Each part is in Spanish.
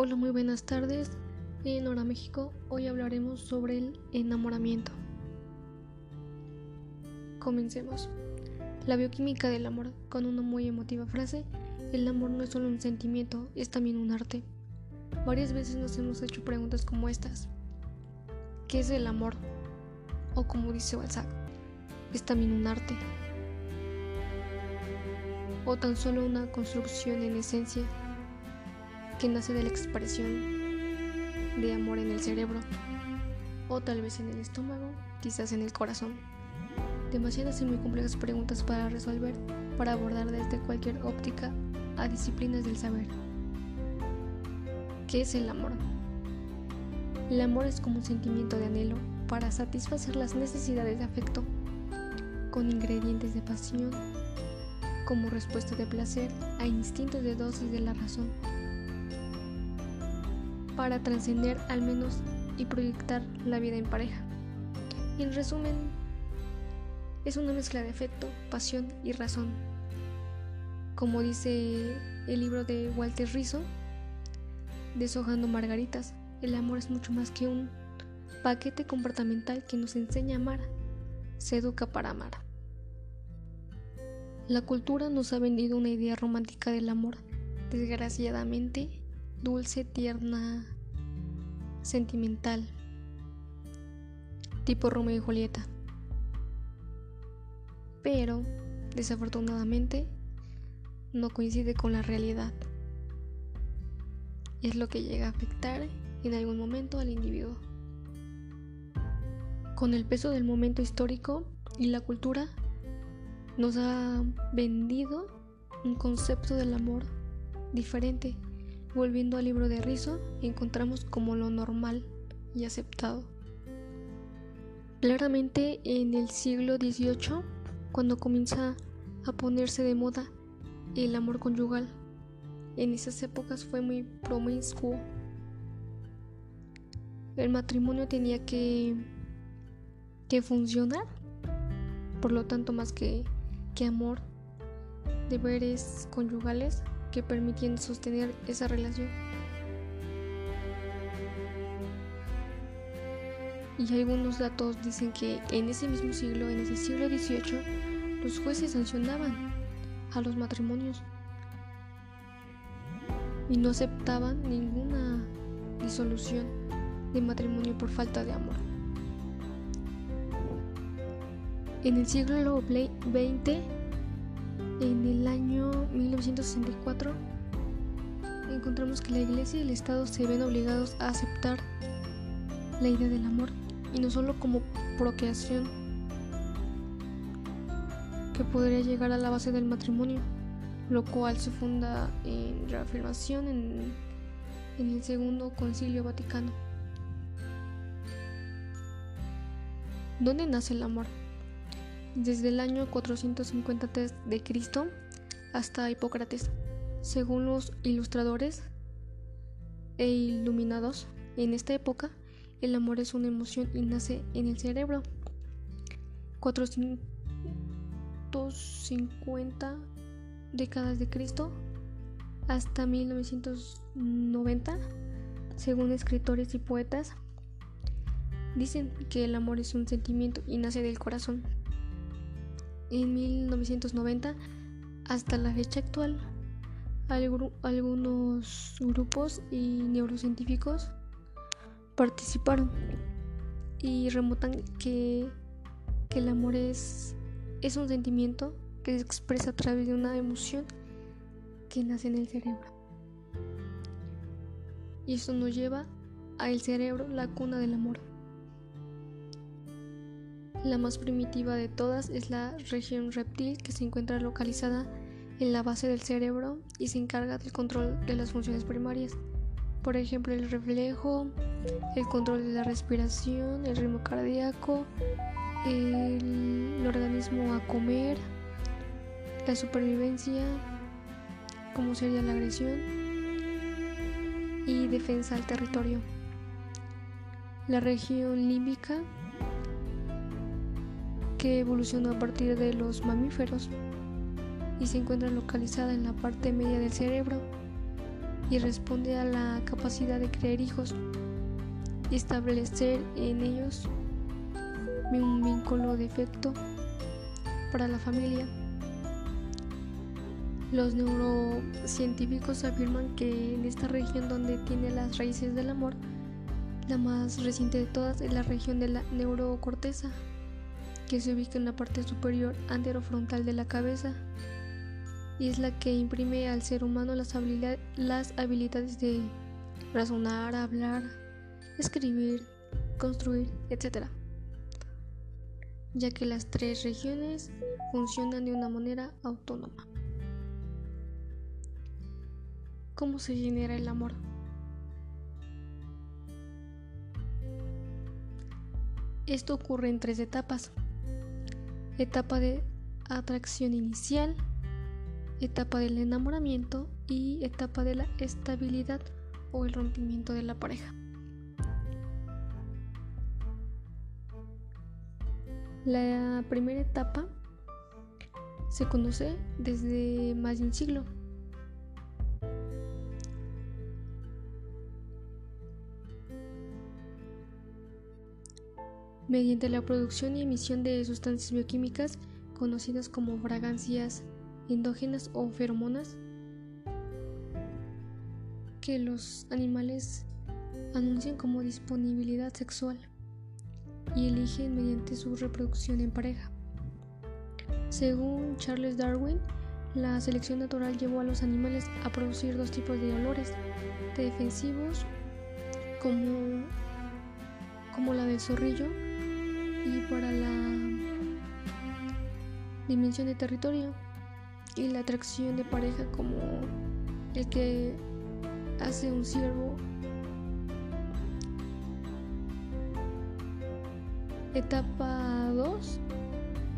Hola, muy buenas tardes. En Hora México, hoy hablaremos sobre el enamoramiento. Comencemos. La bioquímica del amor, con una muy emotiva frase, el amor no es solo un sentimiento, es también un arte. Varias veces nos hemos hecho preguntas como estas. ¿Qué es el amor? O como dice Balzac, es también un arte. O tan solo una construcción en esencia que nace de la expresión de amor en el cerebro, o tal vez en el estómago, quizás en el corazón. Demasiadas y muy complejas preguntas para resolver, para abordar desde cualquier óptica a disciplinas del saber. ¿Qué es el amor? El amor es como un sentimiento de anhelo para satisfacer las necesidades de afecto, con ingredientes de pasión, como respuesta de placer a instintos de dosis de la razón para trascender al menos y proyectar la vida en pareja. En resumen, es una mezcla de afecto, pasión y razón. Como dice el libro de Walter Rizzo, Deshojando Margaritas, el amor es mucho más que un paquete comportamental que nos enseña a amar, se educa para amar. La cultura nos ha vendido una idea romántica del amor, desgraciadamente dulce, tierna, sentimental, tipo Romeo y Julieta. Pero, desafortunadamente, no coincide con la realidad. Es lo que llega a afectar en algún momento al individuo. Con el peso del momento histórico y la cultura, nos ha vendido un concepto del amor diferente Volviendo al libro de Rizzo, encontramos como lo normal y aceptado. Claramente en el siglo XVIII, cuando comienza a ponerse de moda el amor conyugal, en esas épocas fue muy promiscuo. El matrimonio tenía que, que funcionar, por lo tanto más que, que amor, deberes conyugales que permitían sostener esa relación. Y algunos datos dicen que en ese mismo siglo, en ese siglo XVIII, los jueces sancionaban a los matrimonios y no aceptaban ninguna disolución de matrimonio por falta de amor. En el siglo XX en el año 1964 encontramos que la iglesia y el Estado se ven obligados a aceptar la idea del amor y no solo como procreación que podría llegar a la base del matrimonio, lo cual se funda en reafirmación en, en el segundo concilio vaticano. ¿Dónde nace el amor? Desde el año 453 de Cristo hasta Hipócrates. Según los ilustradores e iluminados, en esta época el amor es una emoción y nace en el cerebro. 450 décadas de Cristo hasta 1990, según escritores y poetas, dicen que el amor es un sentimiento y nace del corazón en 1990 hasta la fecha actual. algunos grupos y neurocientíficos participaron y remotan que, que el amor es, es un sentimiento que se expresa a través de una emoción que nace en el cerebro. Y eso nos lleva a el cerebro, la cuna del amor. La más primitiva de todas es la región reptil que se encuentra localizada en la base del cerebro y se encarga del control de las funciones primarias. Por ejemplo, el reflejo, el control de la respiración, el ritmo cardíaco, el, organismo a comer, la supervivencia, como sería la agresión y defensa al territorio. La región límbica que evolucionó a partir de los mamíferos y se encuentra localizada en la parte media del cerebro y responde a la capacidad de crear hijos y establecer en ellos un vínculo de efecto para la familia. Los neurocientíficos afirman que en esta región donde tiene las raíces del amor, la más reciente de todas es la región de la neurocorteza, que se ubica en la parte superior anterofrontal de la cabeza y es la que imprime al ser humano las, las habilidades de razonar, hablar, escribir, construir, etc. Ya que las tres regiones funcionan de una manera autónoma. ¿Cómo se genera el amor? Esto ocurre en tres etapas. Etapa de atracción inicial, etapa del enamoramiento y etapa de la estabilidad o el rompimiento de la pareja. La primera etapa se conoce desde más de un siglo. Mediante la producción y emisión de sustancias bioquímicas conocidas como fragancias endógenas o feromonas que los animales anuncian como disponibilidad sexual y eligen mediante su reproducción en pareja. Según Charles Darwin, la selección natural llevó a los animales a producir dos tipos de olores, defensivos como, como la del zorrillo y para la dimensión de territorio y la atracción de pareja como el que hace un ciervo. Etapa 2,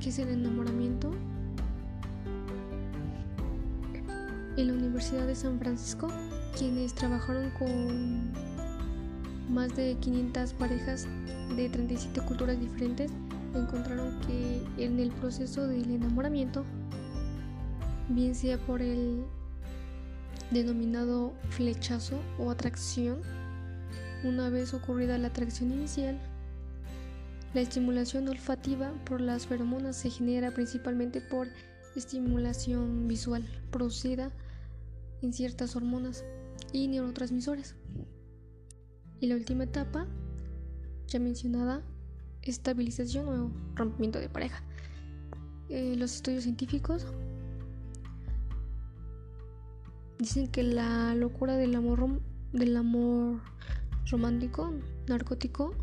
que es el enamoramiento. En la Universidad de San Francisco, quienes trabajaron con más de 500 parejas de 37 culturas diferentes, encontraron que en el proceso del enamoramiento bien sea por el denominado flechazo o atracción, una vez ocurrida la atracción inicial, la estimulación olfativa por las feromonas se genera principalmente por estimulación visual producida en ciertas hormonas y neurotransmisores. Y la última etapa, ya mencionada, estabilización o rompimiento de pareja. Eh, los estudios científicos Dicen que la locura del amor, del amor romántico, narcótico,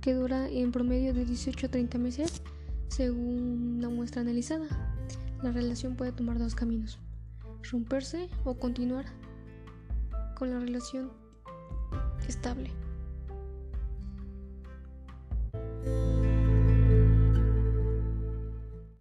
que dura en promedio de 18 a 30 meses, según una muestra analizada. La relación puede tomar dos caminos, romperse o continuar con la relación estable.